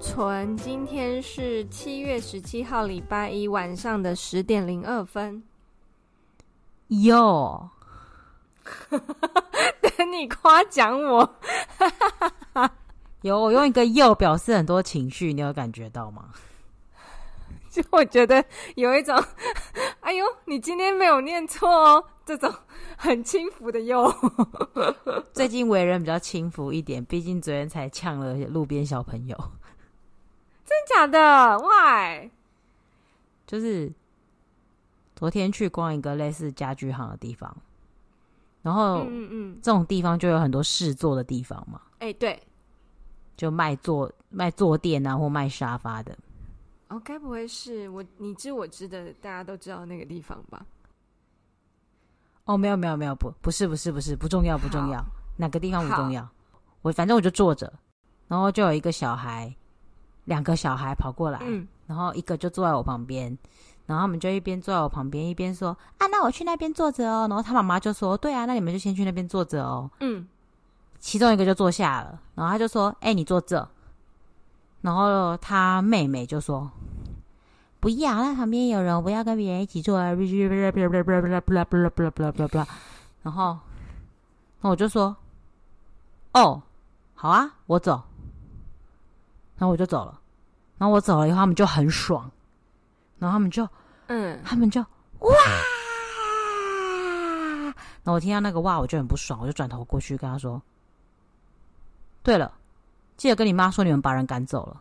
安，好蠢。今天是七月十七号，礼拜一晚上的十点零二分。哟，等你夸奖我。有，我用一个“又”表示很多情绪，你有感觉到吗？就我觉得有一种，哎呦，你今天没有念错哦，这种很轻浮的又。最近为人比较轻浮一点，毕竟昨天才呛了路边小朋友。真假的？Why？就是昨天去逛一个类似家具行的地方，然后嗯嗯，这种地方就有很多试坐的地方嘛。哎，对，就卖坐卖坐垫啊，或卖沙发的。哦，该不会是我你知我知的，大家都知道那个地方吧？哦，没有没有没有，不不是不是不是不重要不重要，哪个地方不重要？我反正我就坐着，然后就有一个小孩，两个小孩跑过来，嗯，然后一个就坐在我旁边，然后他们就一边坐在我旁边，一边说啊，那我去那边坐着哦。然后他妈妈就说，对啊，那你们就先去那边坐着哦。嗯，其中一个就坐下了，然后他就说，哎，你坐这。然后他妹妹就说：“不要，那旁边有人，我不要跟别人一起坐。”然后，那我就说：“哦，好啊，我走。”然后我就走了。然后我走了以后，他们就很爽。然后他们就，嗯，他们就哇！然后我听到那个哇，我就很不爽，我就转头过去跟他说：“对了。”记得跟你妈说，你们把人赶走了，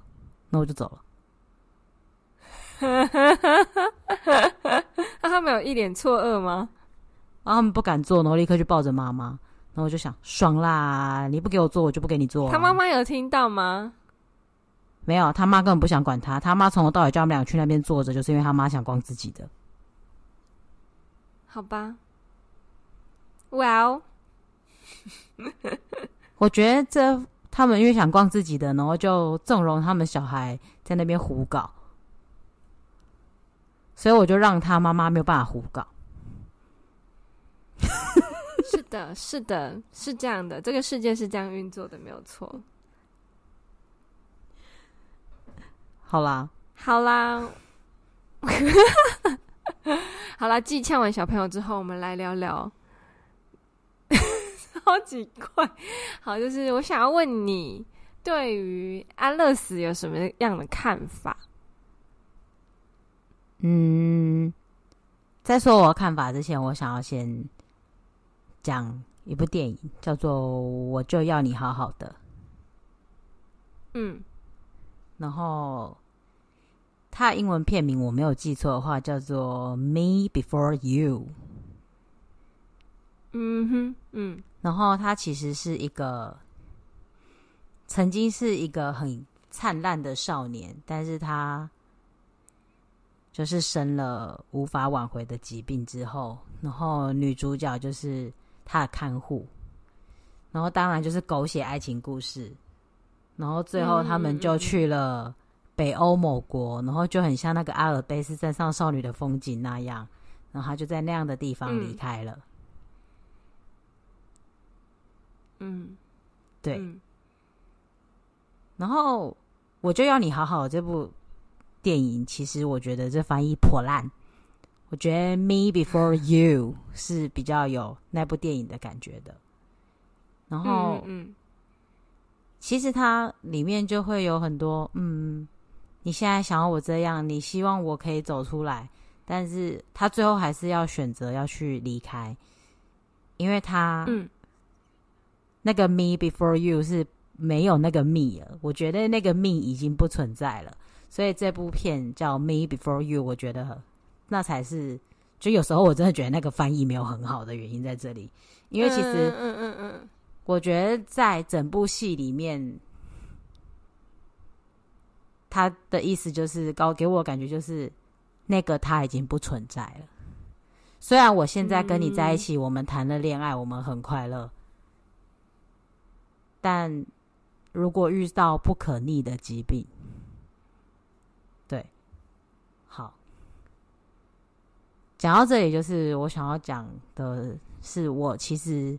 那我就走了。那他们有一脸错愕吗？然后他们不敢做，然后立刻就抱着妈妈。然后我就想，爽啦！你不给我做，我就不给你做啊。他妈妈有听到吗？没有，他妈根本不想管他。他妈从头到尾叫他们俩去那边坐着，就是因为他妈想逛自己的。好吧。Well，我觉得这。他们因为想逛自己的，然后就纵容他们小孩在那边胡搞，所以我就让他妈妈没有办法胡搞。是的，是的，是这样的，这个世界是这样运作的，没有错。好啦，好啦，好啦，继呛完小朋友之后，我们来聊聊。超级怪，好，就是我想要问你，对于安乐死有什么样的看法？嗯，在说我的看法之前，我想要先讲一部电影，叫做《我就要你好好的》。嗯，然后它的英文片名我没有记错的话，叫做《Me Before You》。嗯哼，嗯。然后他其实是一个曾经是一个很灿烂的少年，但是他就是生了无法挽回的疾病之后，然后女主角就是他的看护，然后当然就是狗血爱情故事，然后最后他们就去了北欧某国，然后就很像那个阿尔卑斯山上少女的风景那样，然后他就在那样的地方离开了。嗯，对。嗯、然后我就要你好好这部电影，其实我觉得这翻译破烂。我觉得《Me Before You》是比较有那部电影的感觉的。然后，嗯，嗯其实它里面就会有很多，嗯，你现在想要我这样，你希望我可以走出来，但是他最后还是要选择要去离开，因为他，嗯。那个 me before you 是没有那个 me 了，我觉得那个 me 已经不存在了，所以这部片叫 me before you，我觉得那才是就有时候我真的觉得那个翻译没有很好的原因在这里，因为其实，嗯嗯嗯，我觉得在整部戏里面，他的意思就是高给我感觉就是那个他已经不存在了。虽然我现在跟你在一起，我们谈了恋爱，我们很快乐，但如果遇到不可逆的疾病，对，好。讲到这里，就是我想要讲的是，我其实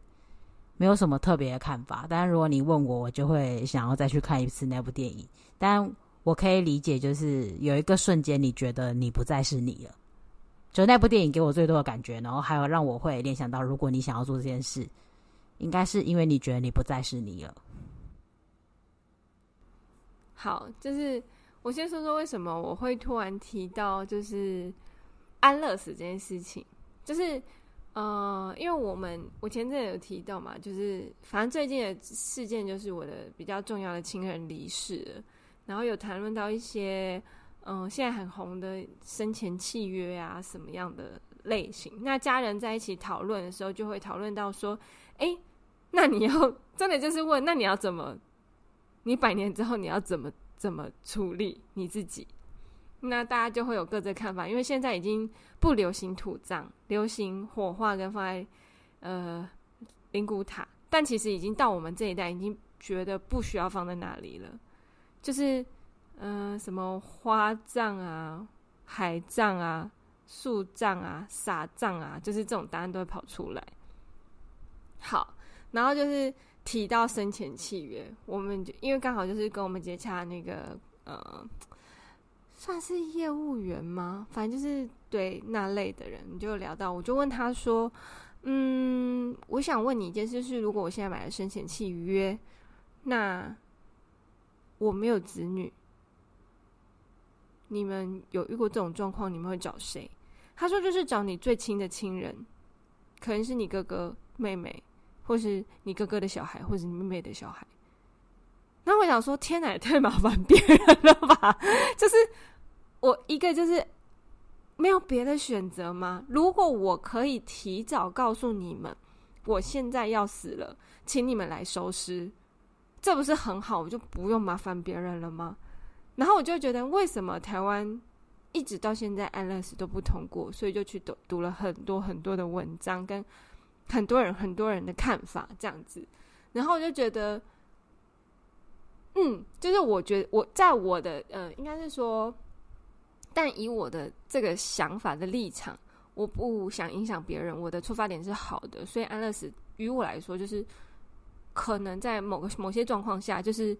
没有什么特别的看法。但是如果你问我，我就会想要再去看一次那部电影。但我可以理解，就是有一个瞬间，你觉得你不再是你了。就那部电影给我最多的感觉，然后还有让我会联想到，如果你想要做这件事，应该是因为你觉得你不再是你了。好，就是我先说说为什么我会突然提到，就是。安乐死这件事情，就是呃，因为我们我前阵有提到嘛，就是反正最近的事件就是我的比较重要的亲人离世，然后有谈论到一些嗯、现在很红的生前契约啊，什么样的类型。那家人在一起讨论的时候，就会讨论到说，哎，那你要真的就是问，那你要怎么？你百年之后你要怎么怎么处理你自己？那大家就会有各自的看法，因为现在已经不流行土葬，流行火化跟放在呃灵骨塔，但其实已经到我们这一代，已经觉得不需要放在那里了。就是嗯、呃，什么花葬啊、海葬啊、树葬啊、撒葬啊，就是这种答案都会跑出来。好，然后就是提到生前契约，我们就因为刚好就是跟我们接洽那个呃。算是业务员吗？反正就是对那类的人，你就聊到，我就问他说：“嗯，我想问你一件事，是如果我现在买了生前契约，那我没有子女，你们有遇过这种状况？你们会找谁？”他说：“就是找你最亲的亲人，可能是你哥哥、妹妹，或是你哥哥的小孩，或是你妹妹的小孩。”那我想说，天哪，太麻烦别人了吧？就是。我一个就是没有别的选择吗？如果我可以提早告诉你们，我现在要死了，请你们来收尸，这不是很好？我就不用麻烦别人了吗？然后我就觉得，为什么台湾一直到现在安乐死都不通过？所以就去读读了很多很多的文章，跟很多人很多人的看法这样子。然后我就觉得，嗯，就是我觉得我在我的呃，应该是说。但以我的这个想法的立场，我不想影响别人。我的出发点是好的，所以安乐死于我来说，就是可能在某个某些状况下，就是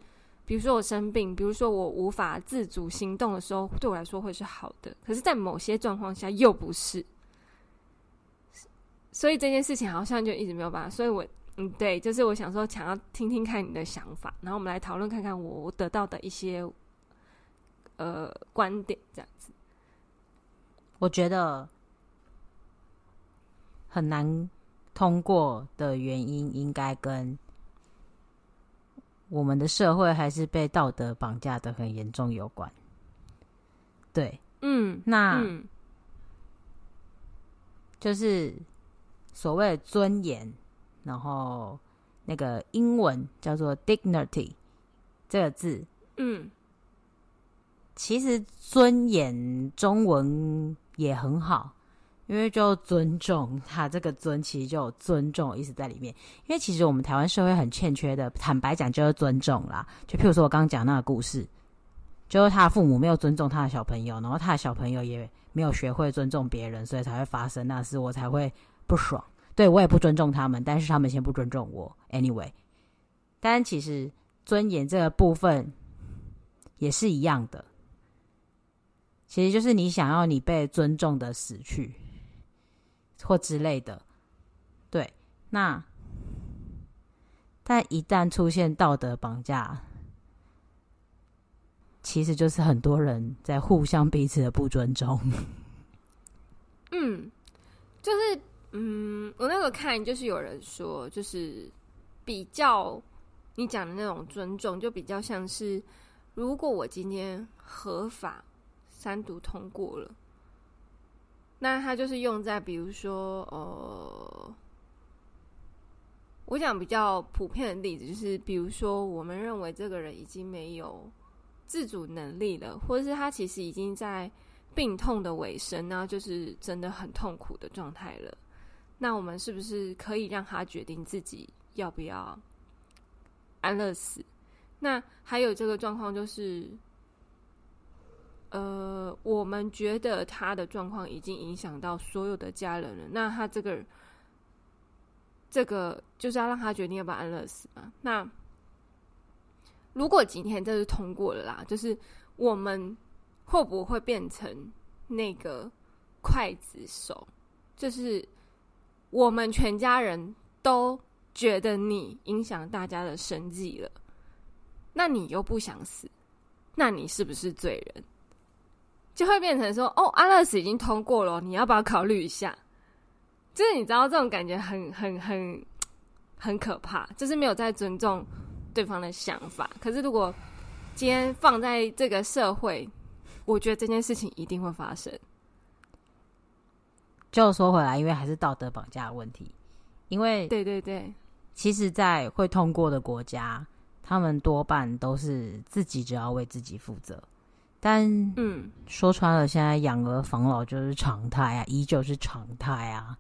比如说我生病，比如说我无法自主行动的时候，对我来说会是好的。可是，在某些状况下又不是，所以这件事情好像就一直没有办法。所以我嗯，对，就是我想说，想要听听看你的想法，然后我们来讨论看看我得到的一些。呃，观点这样子，我觉得很难通过的原因，应该跟我们的社会还是被道德绑架的很严重有关。对，嗯，那、嗯、就是所谓尊严，然后那个英文叫做 dignity 这个字，嗯。其实尊严中文也很好，因为就尊重他，这个尊其实就有尊重意思在里面。因为其实我们台湾社会很欠缺的，坦白讲就是尊重啦。就譬如说我刚刚讲那个故事，就是他的父母没有尊重他的小朋友，然后他的小朋友也没有学会尊重别人，所以才会发生那事，我才会不爽。对，我也不尊重他们，但是他们先不尊重我。Anyway，但其实尊严这个部分也是一样的。其实就是你想要你被尊重的死去，或之类的，对。那但一旦出现道德绑架，其实就是很多人在互相彼此的不尊重。嗯，就是嗯，我那个看就是有人说，就是比较你讲的那种尊重，就比较像是如果我今天合法。三读通过了，那它就是用在比如说，呃，我讲比较普遍的例子，就是比如说，我们认为这个人已经没有自主能力了，或者是他其实已经在病痛的尾声，呢就是真的很痛苦的状态了。那我们是不是可以让他决定自己要不要安乐死？那还有这个状况就是，呃，我们觉得他的状况已经影响到所有的家人了。那他这个这个就是要让他决定要不要安乐死嘛？那如果今天这是通过了啦，就是我们会不会变成那个刽子手？就是。我们全家人都觉得你影响大家的生计了，那你又不想死，那你是不是罪人？就会变成说：“哦，安乐死已经通过了，你要不要考虑一下？”就是你知道这种感觉很、很、很、很可怕，就是没有在尊重对方的想法。可是如果今天放在这个社会，我觉得这件事情一定会发生。就说回来，因为还是道德绑架的问题。因为对对对，其实，在会通过的国家，他们多半都是自己只要为自己负责。但嗯，说穿了，现在养儿防老就是常态啊，依旧是常态啊。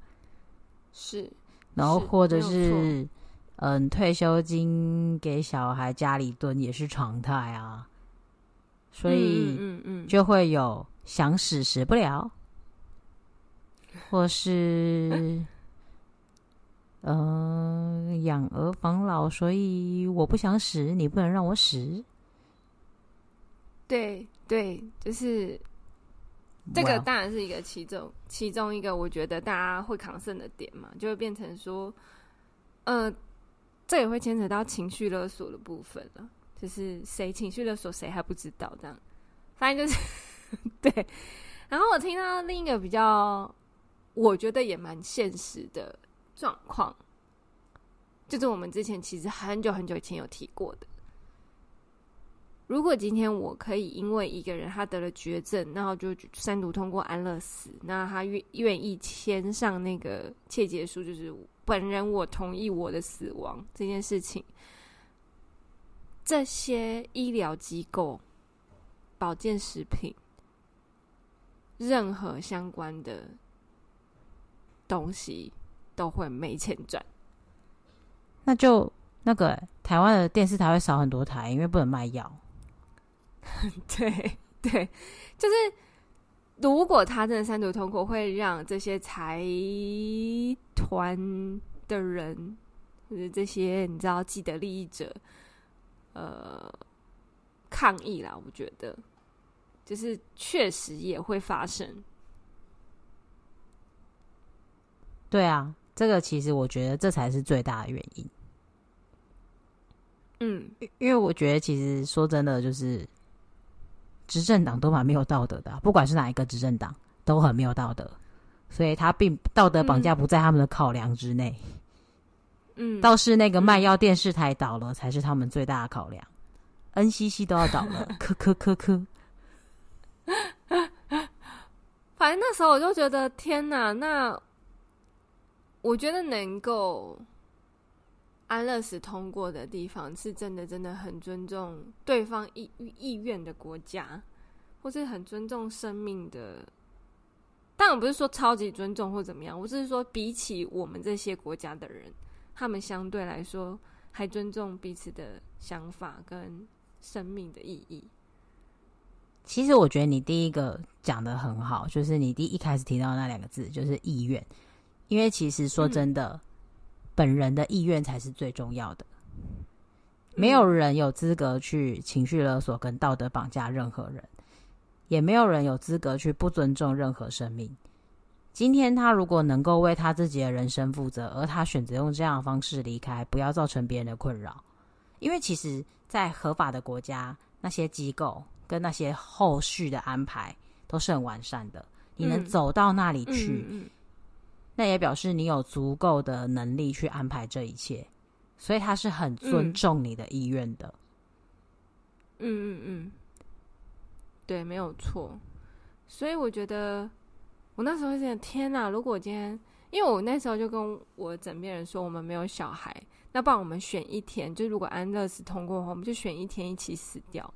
是，然后或者是嗯，退休金给小孩家里蹲也是常态啊。所以嗯嗯，就会有想死死不了。或是，呃，养儿防老，所以我不想死，你不能让我死。对对，就是这个，当然是一个其中.其中一个，我觉得大家会扛胜的点嘛，就会变成说，呃，这也会牵扯到情绪勒索的部分了，就是谁情绪勒索谁还不知道，这样，反正就是 对。然后我听到另一个比较。我觉得也蛮现实的状况，就是我们之前其实很久很久以前有提过的。如果今天我可以因为一个人他得了绝症，然后就三读通过安乐死，那他愿愿意签上那个切结书，就是本人我同意我的死亡这件事情，这些医疗机构、保健食品、任何相关的。东西都会没钱赚，那就那个台湾的电视台会少很多台，因为不能卖药。对对，就是如果他真的三读通过，会让这些财团的人或者这些你知道既得利益者，呃，抗议啦。我觉得就是确实也会发生。对啊，这个其实我觉得这才是最大的原因。嗯，因为我觉得其实说真的，就是执政党都蛮没有道德的啊，不管是哪一个执政党都很没有道德，所以他并道德绑架不在他们的考量之内。嗯，倒是那个卖药电视台倒了，才是他们最大的考量。NCC 都要倒了，科科科科。反正那时候我就觉得，天哪，那。我觉得能够安乐死通过的地方，是真的真的很尊重对方意意愿的国家，或是很尊重生命的。当然不是说超级尊重或怎么样，我只是说比起我们这些国家的人，他们相对来说还尊重彼此的想法跟生命的意义。其实我觉得你第一个讲的很好，就是你第一开始提到那两个字，就是意愿。因为其实说真的，嗯、本人的意愿才是最重要的。没有人有资格去情绪勒索跟道德绑架任何人，也没有人有资格去不尊重任何生命。今天他如果能够为他自己的人生负责，而他选择用这样的方式离开，不要造成别人的困扰。因为其实，在合法的国家，那些机构跟那些后续的安排都是很完善的。你能走到那里去。嗯嗯嗯那也表示你有足够的能力去安排这一切，所以他是很尊重你的意愿的。嗯嗯嗯，对，没有错。所以我觉得，我那时候就想天哪！如果今天，因为我那时候就跟我枕边人说，我们没有小孩，那不然我们选一天，就如果安乐死通过的话，我们就选一天一起死掉。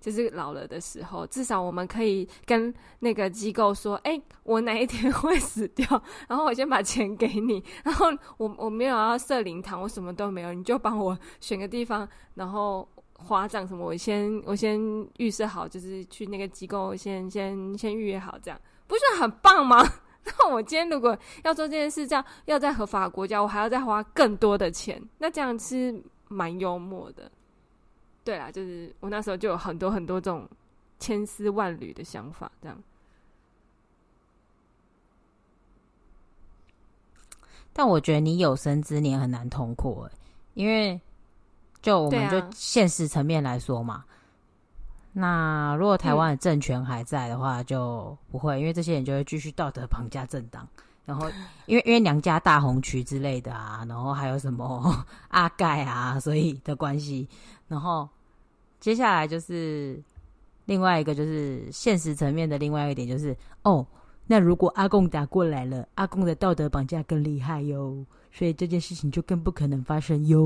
就是老了的时候，至少我们可以跟那个机构说：“哎、我哪一天会死掉，然后我先把钱给你，然后我我没有要设灵堂，我什么都没有，你就帮我选个地方，然后花葬什么，我先我先预设好，就是去那个机构先先先预约好，这样不是很棒吗？那我今天如果要做这件事，这样要在合法国家，我还要再花更多的钱，那这样是蛮幽默的。”对啦，就是我那时候就有很多很多这种千丝万缕的想法，这样。但我觉得你有生之年很难通过，因为就我们就现实层面来说嘛，啊、那如果台湾的政权还在的话，就不会，嗯、因为这些人就会继续道德绑架政党，然后因为因为娘家大红渠之类的啊，然后还有什么阿盖啊，所以的关系。然后接下来就是另外一个，就是现实层面的另外一点，就是哦，那如果阿贡打过来了，阿贡的道德绑架更厉害哟，所以这件事情就更不可能发生哟。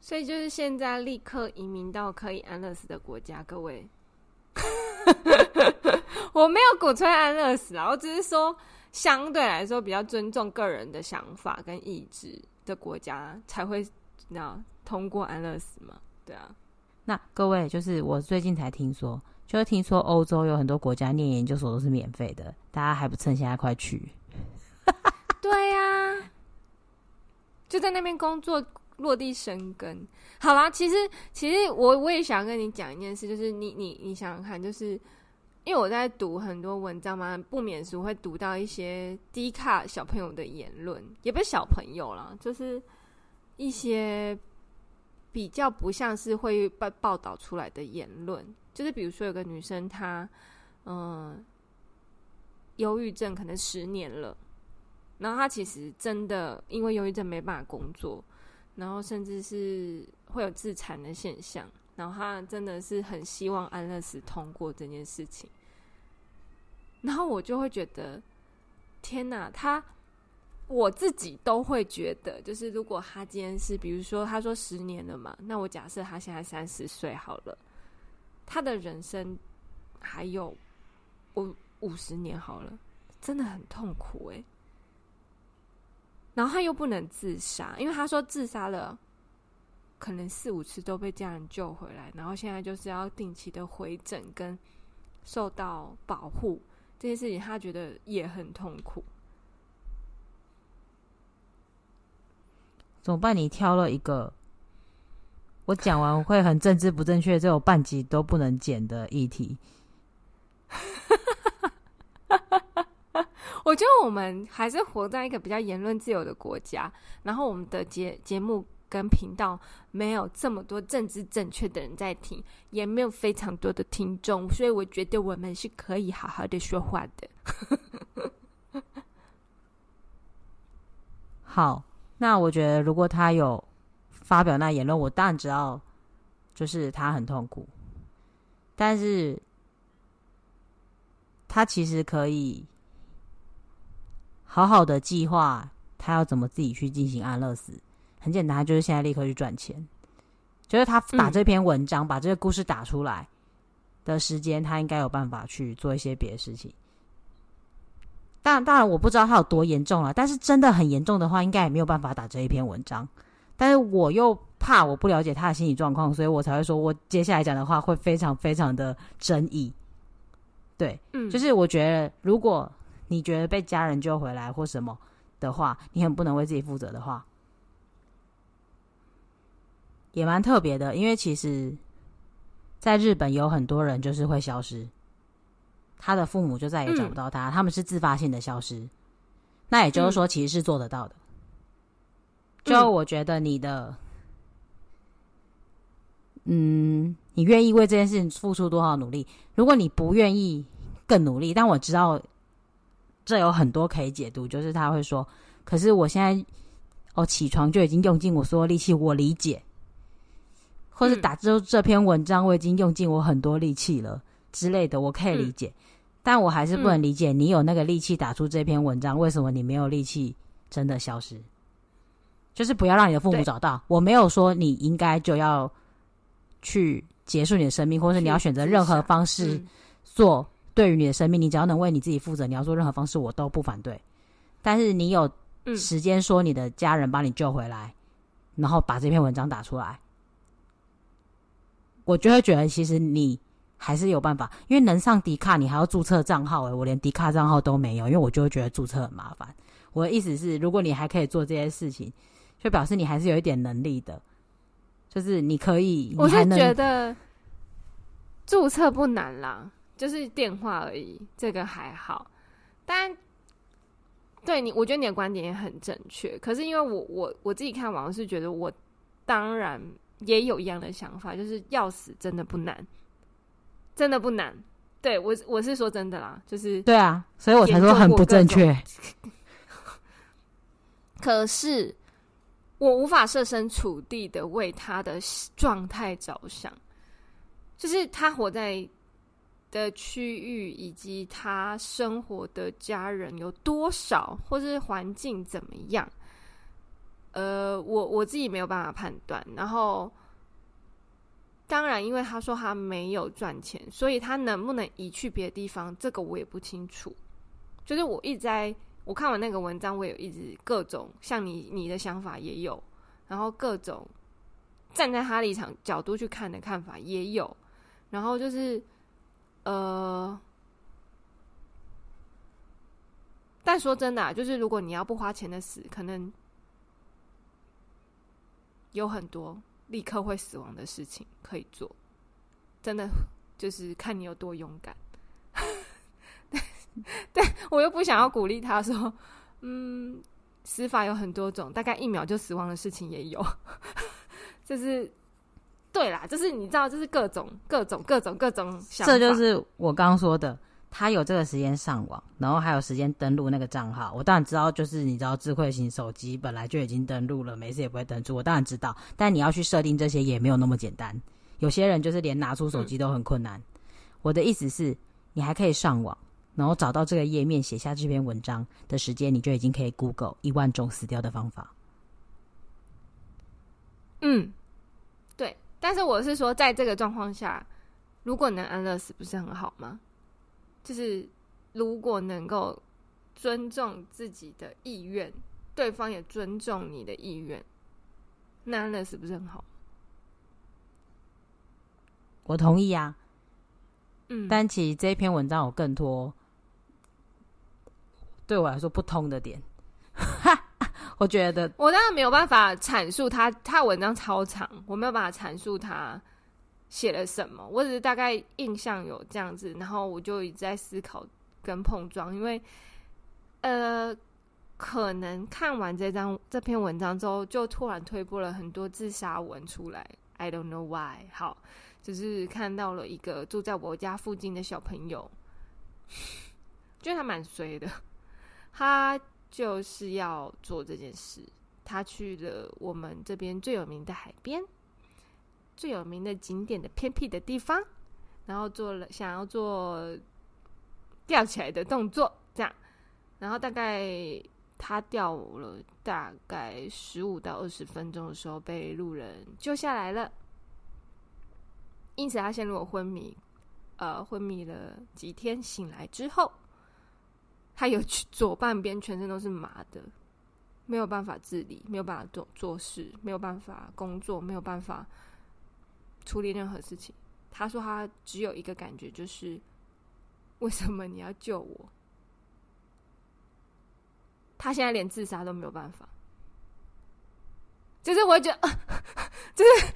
所以就是现在立刻移民到可以安乐死的国家，各位。我没有鼓吹安乐死啊，我只是说相对来说比较尊重个人的想法跟意志的国家才会。那通过安乐死嘛？对啊，那各位就是我最近才听说，就是听说欧洲有很多国家念研究所都是免费的，大家还不趁现在快去？对呀、啊，就在那边工作，落地生根。好啦，其实其实我我也想跟你讲一件事，就是你你你想想看，就是因为我在读很多文章嘛，不免俗会读到一些低卡小朋友的言论，也不是小朋友啦，就是。一些比较不像是会被报道出来的言论，就是比如说有个女生她，嗯，忧郁症可能十年了，然后她其实真的因为忧郁症没办法工作，然后甚至是会有自残的现象，然后他真的是很希望安乐死通过这件事情，然后我就会觉得，天哪，他。我自己都会觉得，就是如果他今天是，比如说他说十年了嘛，那我假设他现在三十岁好了，他的人生还有五五十年好了，真的很痛苦诶。然后他又不能自杀，因为他说自杀了，可能四五次都被家人救回来，然后现在就是要定期的回诊跟受到保护，这些事情他觉得也很痛苦。怎么办？你挑了一个我讲完会很政治不正确，这有半集都不能剪的议题。我觉得我们还是活在一个比较言论自由的国家，然后我们的节节目跟频道没有这么多政治正确的人在听，也没有非常多的听众，所以我觉得我们是可以好好的说话的。好。那我觉得，如果他有发表那言论，我当然知道，就是他很痛苦。但是，他其实可以好好的计划他要怎么自己去进行安乐死。很简单，就是现在立刻去赚钱。就是他打这篇文章，嗯、把这个故事打出来的时间，他应该有办法去做一些别的事情。当然，当然，我不知道他有多严重了。但是真的很严重的话，应该也没有办法打这一篇文章。但是我又怕我不了解他的心理状况，所以我才会说我接下来讲的话会非常非常的争议。对，嗯，就是我觉得，如果你觉得被家人救回来或什么的话，你很不能为自己负责的话，也蛮特别的。因为其实，在日本有很多人就是会消失。他的父母就再也找不到他，嗯、他们是自发性的消失。那也就是说，其实是做得到的。嗯、就我觉得你的，嗯，你愿意为这件事情付出多少努力？如果你不愿意更努力，但我知道这有很多可以解读，就是他会说：“可是我现在哦起床就已经用尽我所有力气，我理解。”或是打这这篇文章，我已经用尽我很多力气了之类的，我可以理解。嗯但我还是不能理解，你有那个力气打出这篇文章，嗯、为什么你没有力气真的消失？就是不要让你的父母找到。我没有说你应该就要去结束你的生命，或是你要选择任何方式做。对于你的生命，你只要能为你自己负责，你要做任何方式，我都不反对。但是你有时间说你的家人把你救回来，嗯、然后把这篇文章打出来，我就会觉得其实你还是有办法，因为能上迪卡，你还要注册账号。诶，我连迪卡账号都没有，因为我就会觉得注册很麻烦。我的意思是，如果你还可以做这些事情，就表示你还是有一点能力的，就是你可以。我是觉得注册不难啦。就是电话而已，这个还好。但对你，我觉得你的观点也很正确。可是因为我我我自己看网是觉得，我当然也有一样的想法，就是要死真的不难，真的不难。对我我是说真的啦，就是对啊，所以我才说很不正确。可是我无法设身处地的为他的状态着想，就是他活在。的区域以及他生活的家人有多少，或是环境怎么样？呃，我我自己没有办法判断。然后，当然，因为他说他没有赚钱，所以他能不能移去别的地方，这个我也不清楚。就是我一直在我看完那个文章，我也一直各种像你你的想法也有，然后各种站在他立场角度去看的看法也有，然后就是。呃，但说真的啊，就是如果你要不花钱的死，可能有很多立刻会死亡的事情可以做。真的就是看你有多勇敢。但我又不想要鼓励他说，嗯，死法有很多种，大概一秒就死亡的事情也有，就是。对啦，就是你知道，就是各种各种各种各种想法。这就是我刚刚说的，他有这个时间上网，然后还有时间登录那个账号。我当然知道，就是你知道，智慧型手机本来就已经登录了，没事也不会登出。我当然知道，但你要去设定这些也没有那么简单。有些人就是连拿出手机都很困难。嗯。我的意思是，你还可以上网，然后找到这个页面，写下这篇文章的时间，你就已经可以 Google 一万种死掉的方法。嗯。但是我是说，在这个状况下，如果能安乐死，不是很好吗？就是如果能够尊重自己的意愿，对方也尊重你的意愿，那安乐死不是很好？我同意啊。嗯，但其实这篇文章有更多对我来说不通的点。我觉得我当然没有办法阐述他，他文章超长，我没有办法阐述他写了什么。我只是大概印象有这样子，然后我就一直在思考跟碰撞，因为呃，可能看完这张这篇文章之后，就突然推播了很多自杀文出来。I don't know why。好，就是看到了一个住在我家附近的小朋友，觉得他蛮衰的，他。就是要做这件事，他去了我们这边最有名的海边，最有名的景点的偏僻的地方，然后做了想要做吊起来的动作，这样，然后大概他吊了大概十五到二十分钟的时候，被路人救下来了，因此他陷入了昏迷，呃，昏迷了几天，醒来之后。他有去 左半边全身都是麻的，没有办法自理，没有办法做做事，没有办法工作，没有办法处理任何事情。他说他只有一个感觉，就是为什么你要救我？他现在连自杀都没有办法，就是我觉得，就是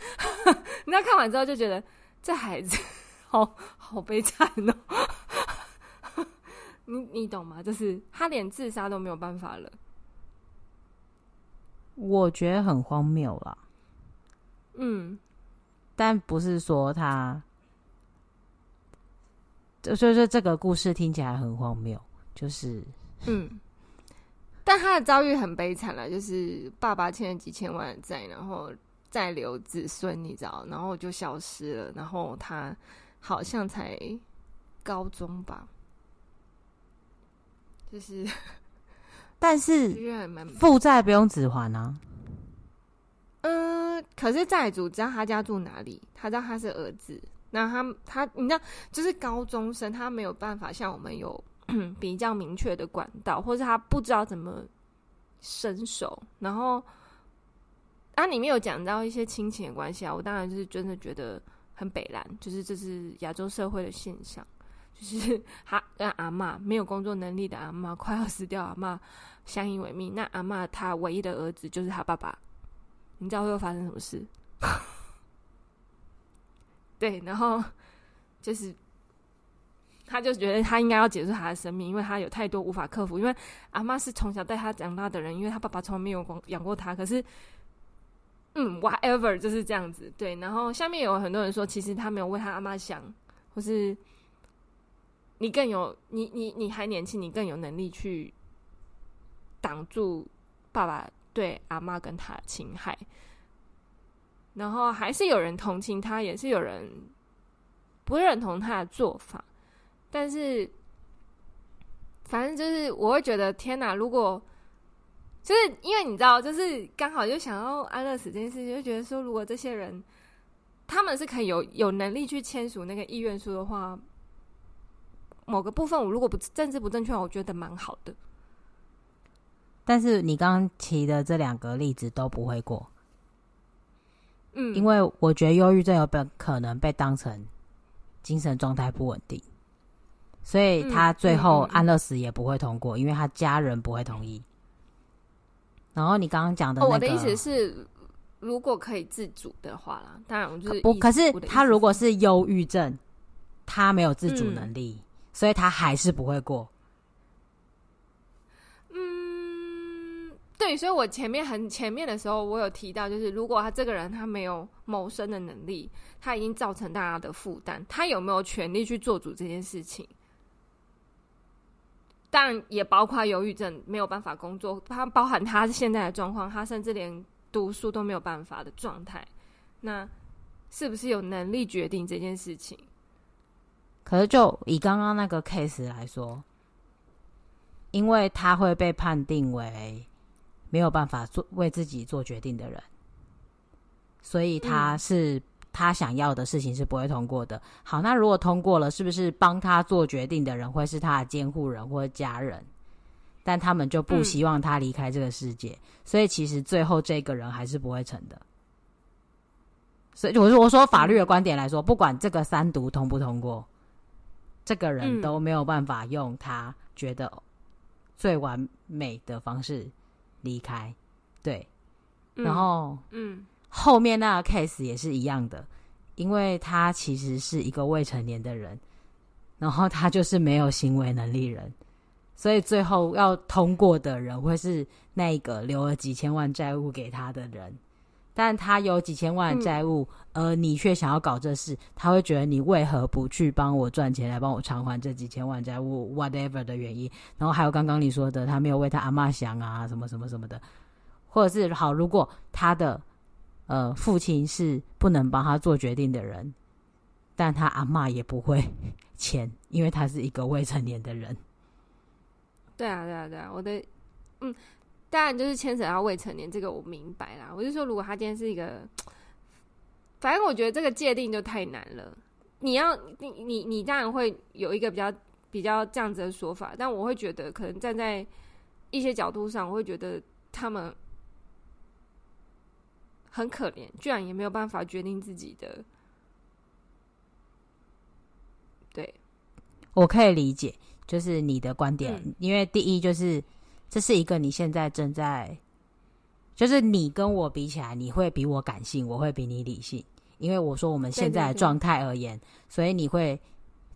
你知道看完之后就觉得这孩子好好悲惨哦。你你懂吗？就是他连自杀都没有办法了，我觉得很荒谬啦。嗯，但不是说他，就所以说这个故事听起来很荒谬，就是嗯，但他的遭遇很悲惨了，就是爸爸欠了几千万的债，然后再留子孙，你知道，然后就消失了，然后他好像才高中吧。就是，但是 负债不用只还啊。嗯，可是债主知道他家住哪里，他知道他是儿子，那他他你知道，就是高中生他没有办法像我们有 比较明确的管道，或是他不知道怎么伸手。然后啊，里面有讲到一些亲情的关系啊，我当然就是真的觉得很北蓝，就是这是亚洲社会的现象，就是 他跟阿嬷没有工作能力的阿嬷快要死掉，阿嬷相依为命，那阿嬷他唯一的儿子就是他爸爸。你知道会发生什么事？对，然后就是，他就觉得他应该要结束他的生命，因为他有太多无法克服。因为阿妈是从小带他长大的人，因为他爸爸从来没有养过他。可是，嗯，whatever 就是这样子。对，然后下面有很多人说，其实他没有为他阿妈想，或是你更有你你你还年轻，你更有能力去挡住爸爸。对阿妈跟他的侵害，然后还是有人同情他，也是有人不认同他的做法。但是，反正就是我会觉得，天哪！如果就是因为你知道，就是刚好就想要安乐死这件事情，就觉得说，如果这些人他们是可以有有能力去签署那个意愿书的话，某个部分我如果不政治不正确，我觉得蛮好的。但是你刚刚提的这两个例子都不会过，嗯，因为我觉得忧郁症有本可能被当成精神状态不稳定，所以他最后安乐死也不会通过，因为他家人不会同意。然后你刚刚讲的那个，我的意思是，如果可以自主的话啦，当然我就是不，可是他如果是忧郁症，他没有自主能力，所以他还是不会过。嗯对，所以我前面很前面的时候，我有提到，就是如果他这个人他没有谋生的能力，他已经造成大家的负担，他有没有权利去做主这件事情？当然也包括忧郁症没有办法工作，他包含他现在的状况，他甚至连读书都没有办法的状态，那是不是有能力决定这件事情？可是就以刚刚那个 case 来说，因为他会被判定为。没有办法做为自己做决定的人，所以他是、嗯、他想要的事情是不会通过的。好，那如果通过了，是不是帮他做决定的人会是他的监护人或者家人？但他们就不希望他离开这个世界，嗯、所以其实最后这个人还是不会成的。所以我说，我说法律的观点来说，不管这个三读通不通过，这个人都没有办法用他觉得最完美的方式。离开，对，嗯、然后，嗯，后面那个 case 也是一样的，因为他其实是一个未成年的人，然后他就是没有行为能力人，所以最后要通过的人会是那个留了几千万债务给他的人。但他有几千万的债务，嗯、而你却想要搞这事，他会觉得你为何不去帮我赚钱来帮我偿还这几千万债务？whatever 的原因，然后还有刚刚你说的，他没有为他阿妈想啊，什么什么什么的，或者是好，如果他的呃父亲是不能帮他做决定的人，但他阿妈也不会 签，因为他是一个未成年的人。对啊，对啊，对啊，我的嗯。当然，就是牵扯到未成年，这个我明白啦。我就说，如果他今天是一个，反正我觉得这个界定就太难了。你要，你你你当然会有一个比较比较这样子的说法，但我会觉得，可能站在一些角度上，我会觉得他们很可怜，居然也没有办法决定自己的。对，我可以理解，就是你的观点，嗯，因为第一就是。这是一个你现在正在，就是你跟我比起来，你会比我感性，我会比你理性。因为我说我们现在的状态而言，对对对，所以你会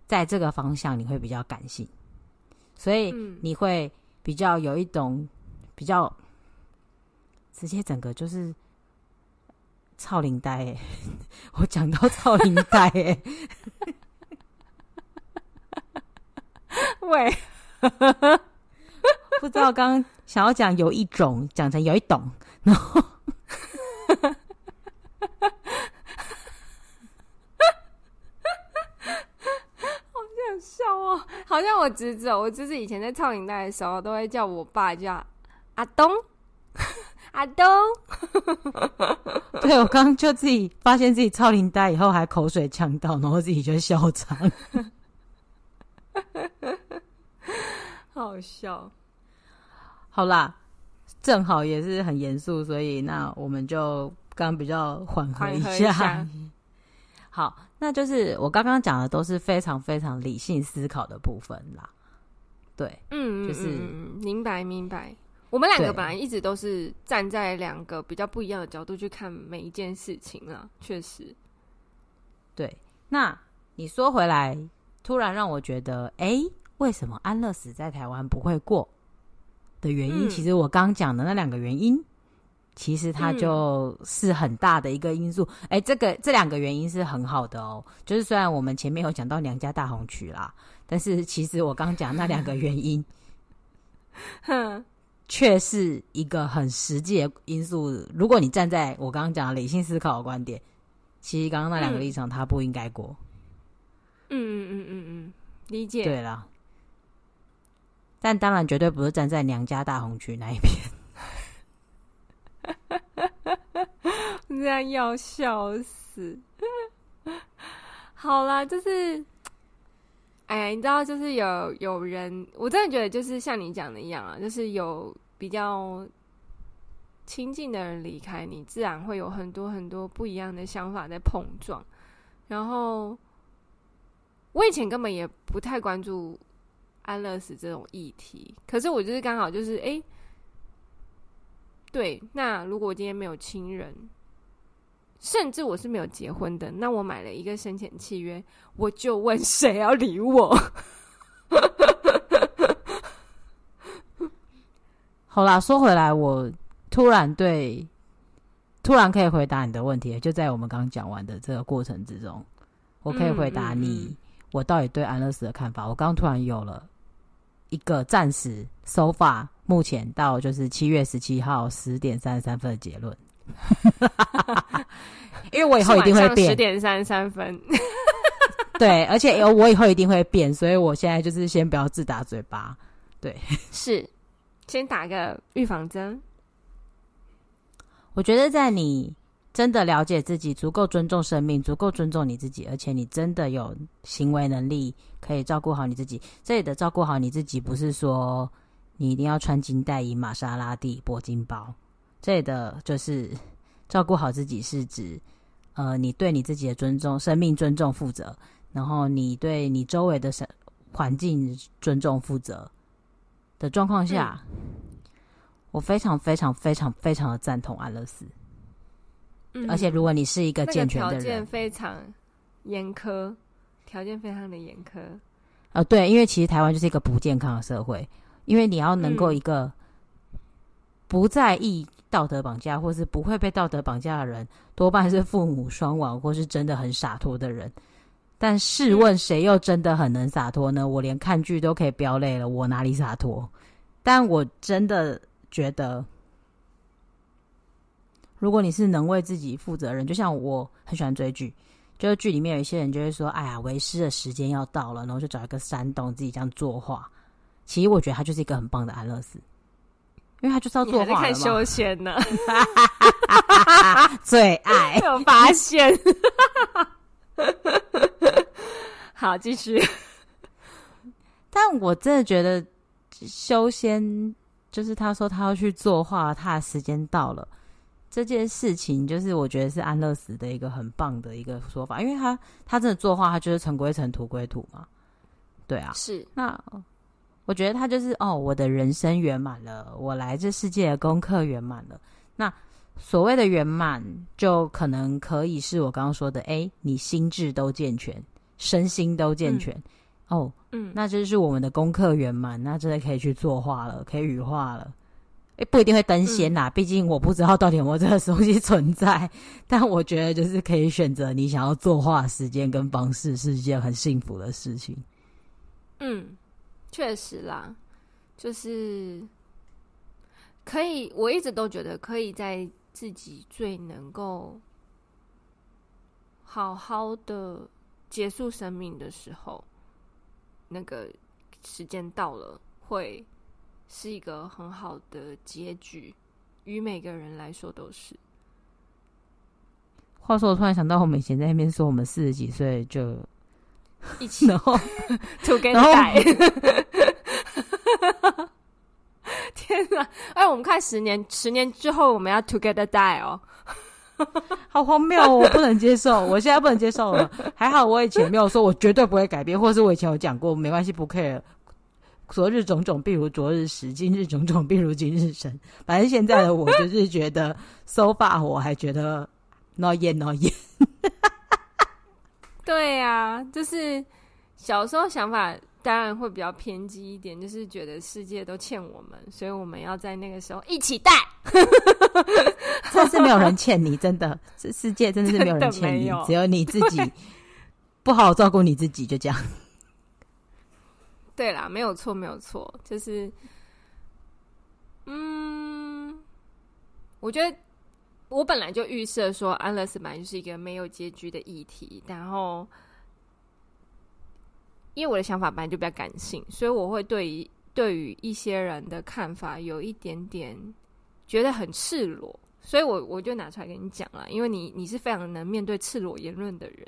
在这个方向你会比较感性，所以你会比较有一种比较直接整个就是臭奶呆欸。我讲到臭奶呆欸，喂。不知道刚刚想要讲有一种讲成有一懂，然后好想笑哦，好好像我侄子，我侄子以前在超龄带的时候，都会叫我爸叫阿东，阿东。对，我刚刚就自己发现自己超领带以后还口水呛到，然后自己就笑场，好笑。好啦，正好也是很严肃，所以那我们就刚比较缓和一下。好，那就是我刚刚讲的都是非常非常理性思考的部分啦。对，嗯，就是嗯明白明白。我们两个本来一直都是站在两个比较不一样的角度去看每一件事情啦，确实。对，那你说回来，突然让我觉得，哎，为什么安乐死在台湾不会过？的原因，嗯、其实我刚讲的那两个原因，其实它就是很大的一个因素。哎、嗯，这个这两个原因是很好的哦。就是虽然我们前面有讲到娘家大红曲啦，但是其实我刚讲那两个原因，哼，却是一个很实际的因素。如果你站在我刚刚讲的理性思考的观点，其实刚刚那两个立场，它不应该过。嗯嗯嗯嗯嗯，理解。对了。但当然，绝对不是站在娘家大红区那一边。这样要笑死。好啦，就是，哎呀，你知道，就是有有人，我真的觉得，就是像你讲的一样啊，就是有比较亲近的人离开你，自然会有很多很多不一样的想法在碰撞。然后，我以前根本也不太关注。安乐死这种议题，可是我就是刚好就是哎、欸，对，那如果我今天没有亲人，甚至我是没有结婚的，那我买了一个生前契约，我就问谁要理我？好啦，说回来，我突然对，突然可以回答你的问题，就在我们刚刚讲完的这个过程之中，我可以回答你，我到底对安乐死的看法。我刚突然有了。一个暂时 so far 目前到就是七月十七号十点三十三分的结论，因为我以后一定会变。十点三十三分，对，而且我以后一定会变，所以我现在就是先不要自打嘴巴，对，是。先打个预防针。我觉得在你。真的了解自己，足够尊重生命，足够尊重你自己，而且你真的有行为能力，可以照顾好你自己。这里的照顾好你自己，不是说你一定要穿金戴银、玛莎拉蒂、铂金包。这里的就是照顾好自己，是指呃，你对你自己的尊重、生命尊重负责，然后你对你周围的生环境尊重负责的状况下，嗯、我非常非常非常非常的赞同安乐死。而且，如果你是一个健全的人，条件非常严苛，条件非常的严苛。呃，对，因为其实台湾就是一个不健康的社会，因为你要能够一个不在意道德绑架，或是不会被道德绑架的人，多半是父母双亡，或是真的很洒脱的人。但试问，谁又真的很能洒脱呢？我连看剧都可以飙泪了，我哪里洒脱？但我真的觉得。如果你是能为自己负责任，就像我很喜欢追剧，就是剧里面有一些人就会说：“哎呀，为师的时间要到了，然后就找一个山洞自己这样作画。”其实我觉得他就是一个很棒的安乐死，因为他就是要作画嘛。太休闲了，最爱 有发现。好，继续。但我真的觉得修仙就是他说他要去作画，他的时间到了。这件事情就是我觉得是安乐死的一个很棒的一个说法，因为他他真的作画，他就是尘归尘，土归土嘛。对啊，是。那我觉得他就是哦，我的人生圆满了，我来这世界的功课圆满了。那所谓的圆满，就可能可以是我刚刚说的，哎，你心智都健全，身心都健全。嗯、哦，嗯，那这是我们的功课圆满，那真的可以去作画了，可以羽化了。诶，不一定会登仙呐，毕竟我不知道到底有没有这个东西存在。但我觉得，就是可以选择你想要作画时间跟方式，是一件很幸福的事情。嗯，确实啦，就是可以。我一直都觉得，可以在自己最能够好好的结束生命的时候，那个时间到了，会是一个很好的结局，与每个人来说都是。话说，我突然想到，我们以前在那边说，我们四十几岁就一起，然后 together 天哪！哎，我们看十年，十年之后我们要 together die 哦，好荒谬哦！我不能接受，我现在不能接受了。还好我以前没有说，我绝对不会改变，或是我以前有讲过，没关系，不 care。昨日种种，必如昨日死；今日种种，必如今日生。反正现在的我就是觉得，so far 我还觉得。no 烟 no 烟，对呀、啊，就是小时候想法当然会比较偏激一点，就是觉得世界都欠我们，所以我们要在那个时候一起带。这是没有人欠你，真的，这世界真的是没有人欠你，有只有你自己不好好照顾你自己，就这样。对啦，没有错，没有错，就是，嗯，我觉得。我本来就预设说，安乐死本来就是一个没有结局的议题。然后，因为我的想法本来就比较感性，所以我会对于对于一些人的看法有一点点觉得很赤裸，所以我我就拿出来跟你讲了。因为你你是非常能面对赤裸言论的人，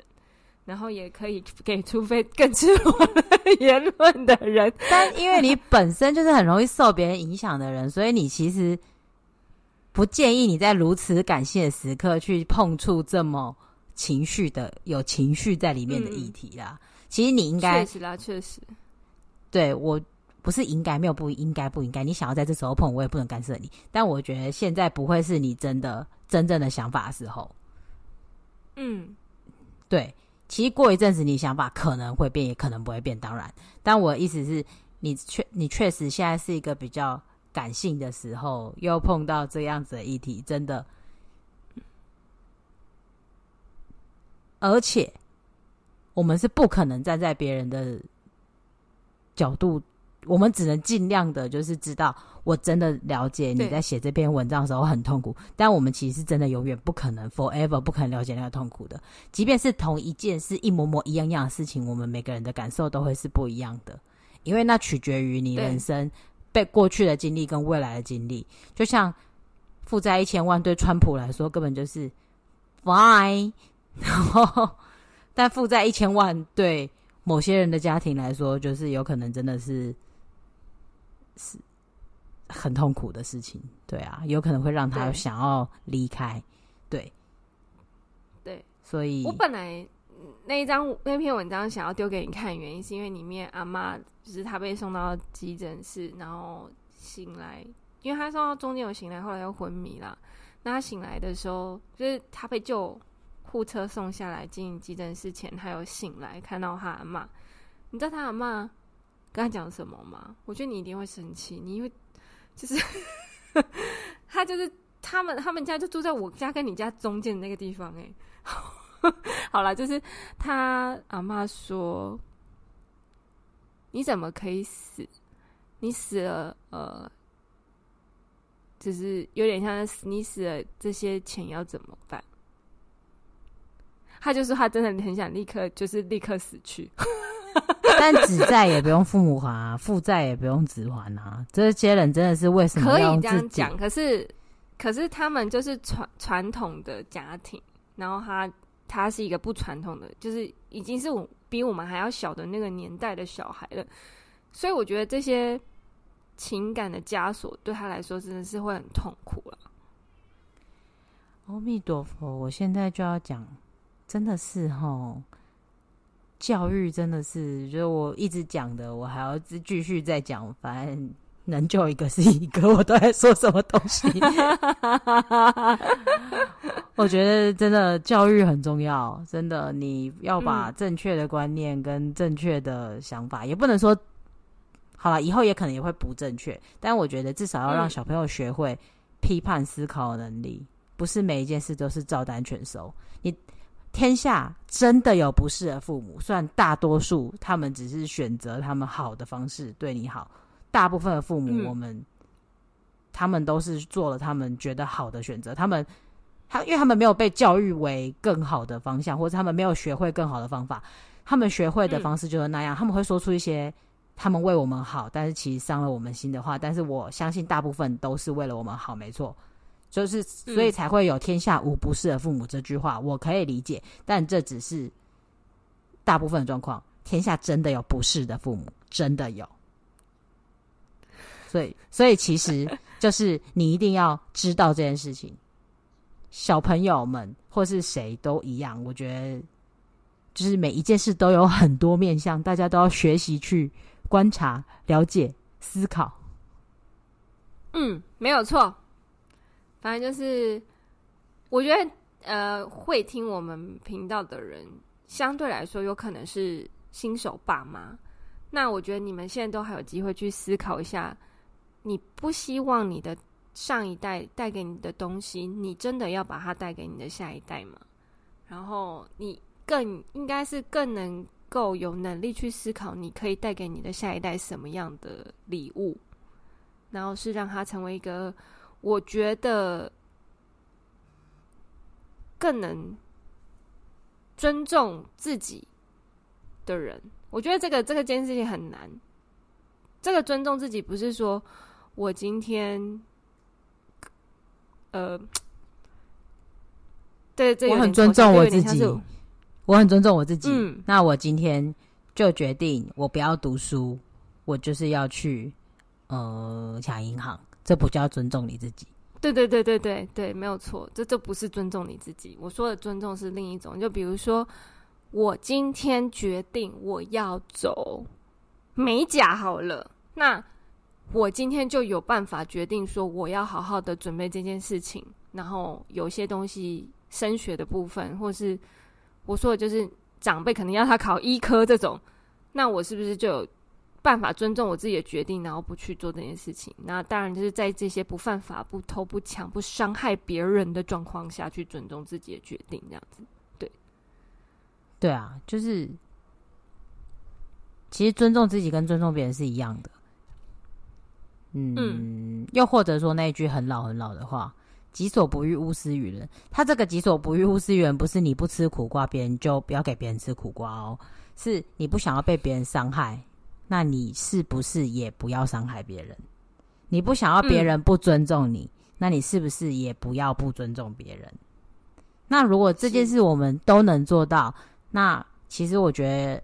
然后也可以给出非更赤裸的言论的人。但因为你本身就是很容易受别人影响的人，所以你其实。不建议你在如此感性的时刻去碰触这么情绪的、有情绪在里面的议题啦。嗯、其实你应该，确实啦，确实。对，我不是应该，没有不应该，不应该。你想要在这时候碰，我也不能干涉你。但我觉得现在不会是你真的真正的想法的时候。嗯，对。其实过一阵子，你想法可能会变，也可能不会变。当然，但我的意思是你确你确实现在是一个比较。感性的时候，又碰到这样子的议题，真的，而且我们是不可能站在别人的角度，我们只能尽量的，就是知道，我真的了解你在写这篇文章的时候很痛苦，但我们其实是真的永远不可能，forever 不可能了解那个痛苦的，即便是同一件事，一模模一样样的事情，我们每个人的感受都会是不一样的，因为那取决于你人生。被过去的经历跟未来的经历，就像负债一千万对川普来说根本就是 fine，然后但负债一千万对某些人的家庭来说，就是有可能真的是是很痛苦的事情。对啊，有可能会让他想要离开。对，对，所以我本来那一张那篇文章想要丢给你看，原因是因为里面阿妈。就是他被送到急诊室，然后醒来，因为他送到中间有醒来，后来又昏迷了。那他醒来的时候，就是他被救护车送下来进急诊室前，他有醒来看到他阿妈。你知道他阿嬷跟他讲什么吗？我觉得你一定会生气，你因为就是 他就是他们他们家就住在我家跟你家中间的那个地方哎。好了，就是他阿妈说。你怎么可以死？你死了，呃，就是有点像死。你死了，这些钱要怎么办？他就说他真的很想立刻，就是立刻死去。但子债也不用父母还啊，负债也不用子还啊。这些人真的是为什么可以这样讲？可是，可是他们就是传传统的家庭，然后他他是一个不传统的，就是已经是我。比我们还要小的那个年代的小孩了，所以我觉得这些情感的枷锁对他来说真的是会很痛苦了。阿弥陀佛，我现在就要讲，真的是齁，教育真的是，就是我一直讲的，我还要继续再讲，反正。能救一个是一个，我都在说什么东西？我觉得真的教育很重要，真的你要把正确的观念跟正确的想法，嗯、也不能说好了，以后也可能也会不正确，但我觉得至少要让小朋友学会批判思考的能力，不是每一件事都是照单全收。你天下真的有不适的父母，虽然大多数他们只是选择他们好的方式对你好。大部分的父母，我们、嗯、他们都是做了他们觉得好的选择。他们他，因为他们没有被教育为更好的方向，或者他们没有学会更好的方法。他们学会的方式就是那样。嗯、他们会说出一些他们为我们好，但是其实伤了我们心的话，但是我相信大部分都是为了我们好，没错。就是所以才会有“天下无不是的父母”这句话，我可以理解，但这只是大部分的状况。天下真的有不是的父母，真的有。所以，所以其实就是你一定要知道这件事情。小朋友们或是谁都一样，我觉得就是每一件事都有很多面向，大家都要学习去。观察、了解、思考，嗯，没有错。反正就是，我觉得，呃，会听我们频道的人，相对来说，有可能是新手爸妈。那我觉得你们现在都还有机会去思考一下，你不希望你的上一代带给你的东西，你真的要把它带给你的下一代吗？然后，你更应该是更能。够有能力去思考，你可以带给你的下一代什么样的礼物，然后是让他成为一个我觉得更能尊重自己的人。我觉得这个这个件事情很难。这个尊重自己不是说我今天，呃，对，这我很尊重我自己。我很尊重我自己，嗯，那我今天就决定，我不要读书，我就是要去呃抢银行，这不叫尊重你自己。对对对对对对，没有错，这这不是尊重你自己。我说的尊重是另一种，就比如说，我今天决定我要走美甲好了，那我今天就有办法决定说，我要好好的准备这件事情，然后有些东西升学的部分，或是。我说的就是长辈可能要他考医科这种，那我是不是就有办法尊重我自己的决定，然后不去做这件事情？那当然就是在这些不犯法、不偷、不抢、不伤害别人的状况下去尊重自己的决定，这样子。对，对啊，就是其实尊重自己跟尊重别人是一样的。嗯，嗯，又或者说那一句很老很老的话。己所不欲，勿施于人。他这个己所不欲，勿施于人，不是你不吃苦瓜，别人就不要给别人吃苦瓜哦。是你不想要被别人伤害，那你是不是也不要伤害别人？你不想要别人不尊重你，嗯，那你是不是也不要不尊重别人？那如果这件事我们都能做到，那其实我觉得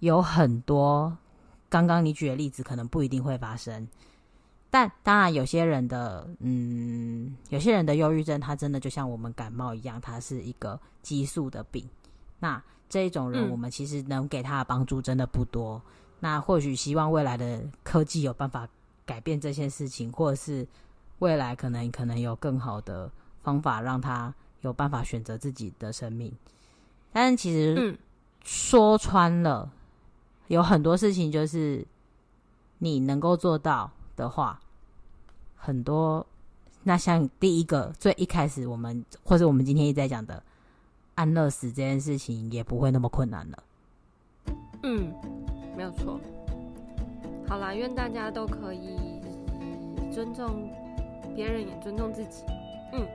有很多刚刚你举的例子，可能不一定会发生。但当然，有些人的嗯，有些人的忧郁症，他真的就像我们感冒一样，它是一个激素的病。那这一种人，我们其实能给他的帮助真的不多。嗯、那或许希望未来的科技有办法改变这些事情，或者是未来可能可能有更好的方法让他有办法选择自己的生命。但是其实说穿了，有很多事情就是你能够做到的话，很多，那像第一个最一开始我们或者我们今天一直在讲的安乐死这件事情，也不会那么困难了。嗯，没有错。好啦，愿大家都可以尊重别人，也尊重自己。嗯，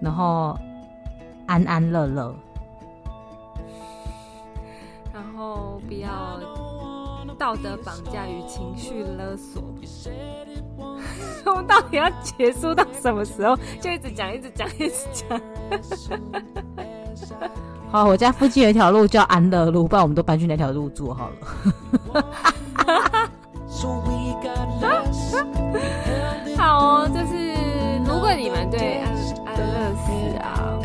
然后安安乐乐，然后不要。道德绑架与情绪勒索，我们到底要结束到什么时候？就一直讲，一直讲，一直讲。好，我家附近有一条路叫安乐路，不然我们都搬去那条路住好了。好哦，就是如果你们对安安乐死啊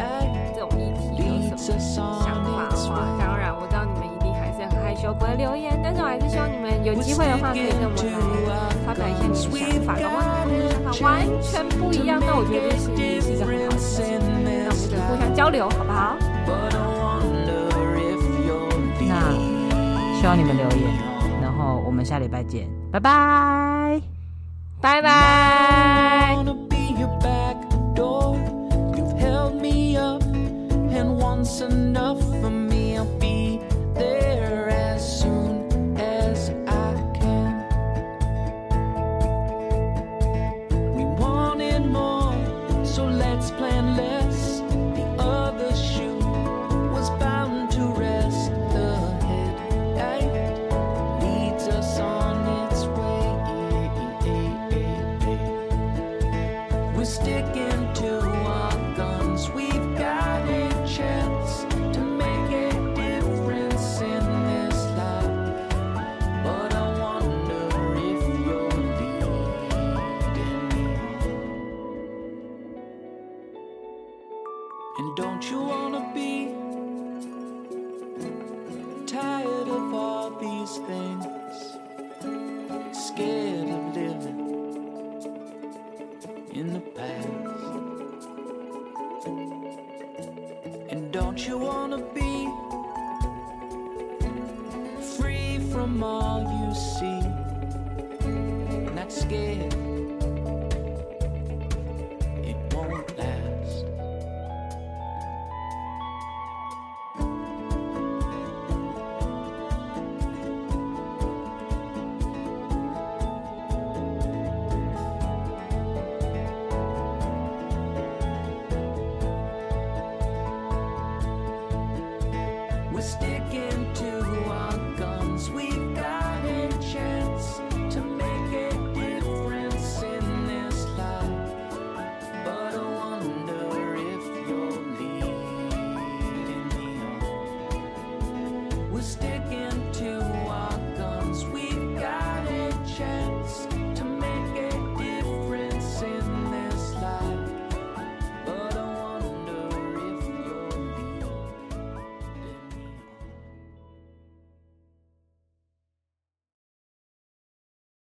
这种议题有什么想法的话，当然我知道你们一定还是很害羞，不会留言。但是我还是希望你们有机会的话，可以跟我们来发表一些你的想法，跟我们的想法完全不一样。那我觉得这是也是一个很好的事情，那我们就互相交流，好不好？希望你们留言，然后我们下礼拜见，拜拜，拜拜。Me And don't you wanna be